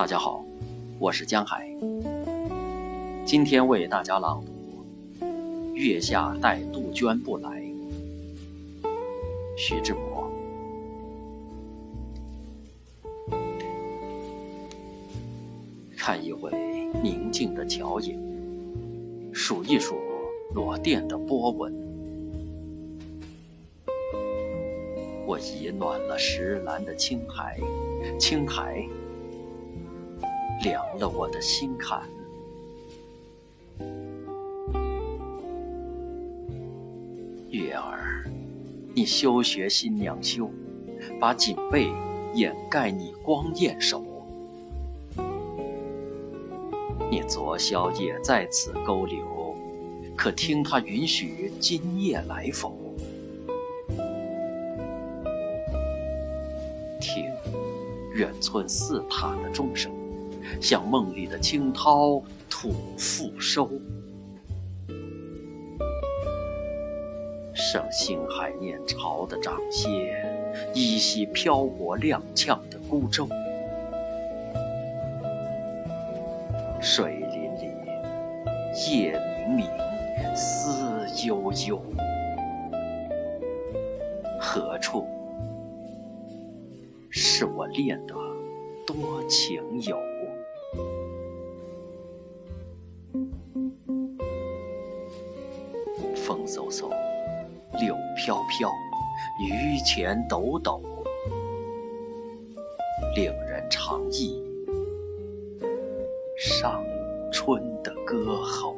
大家好，我是江海。今天为大家朗读《月下待杜鹃不来》，徐志摩。看一回宁静的桥影，数一数落电的波纹，我已暖了石栏的青苔，青苔。凉了我的心坎。月儿，你休学新娘羞，把锦被掩盖你光艳手。你昨宵也在此勾留，可听他允许今夜来否？听远村寺塔的钟声。像梦里的惊涛，吐复收。圣心还念潮的掌歇，依稀漂泊踉跄的孤舟。水林里，夜冥冥，思悠悠。何处是我恋的多情友？风嗖嗖，柳飘飘，榆钱抖抖，令人长忆上春的歌喉。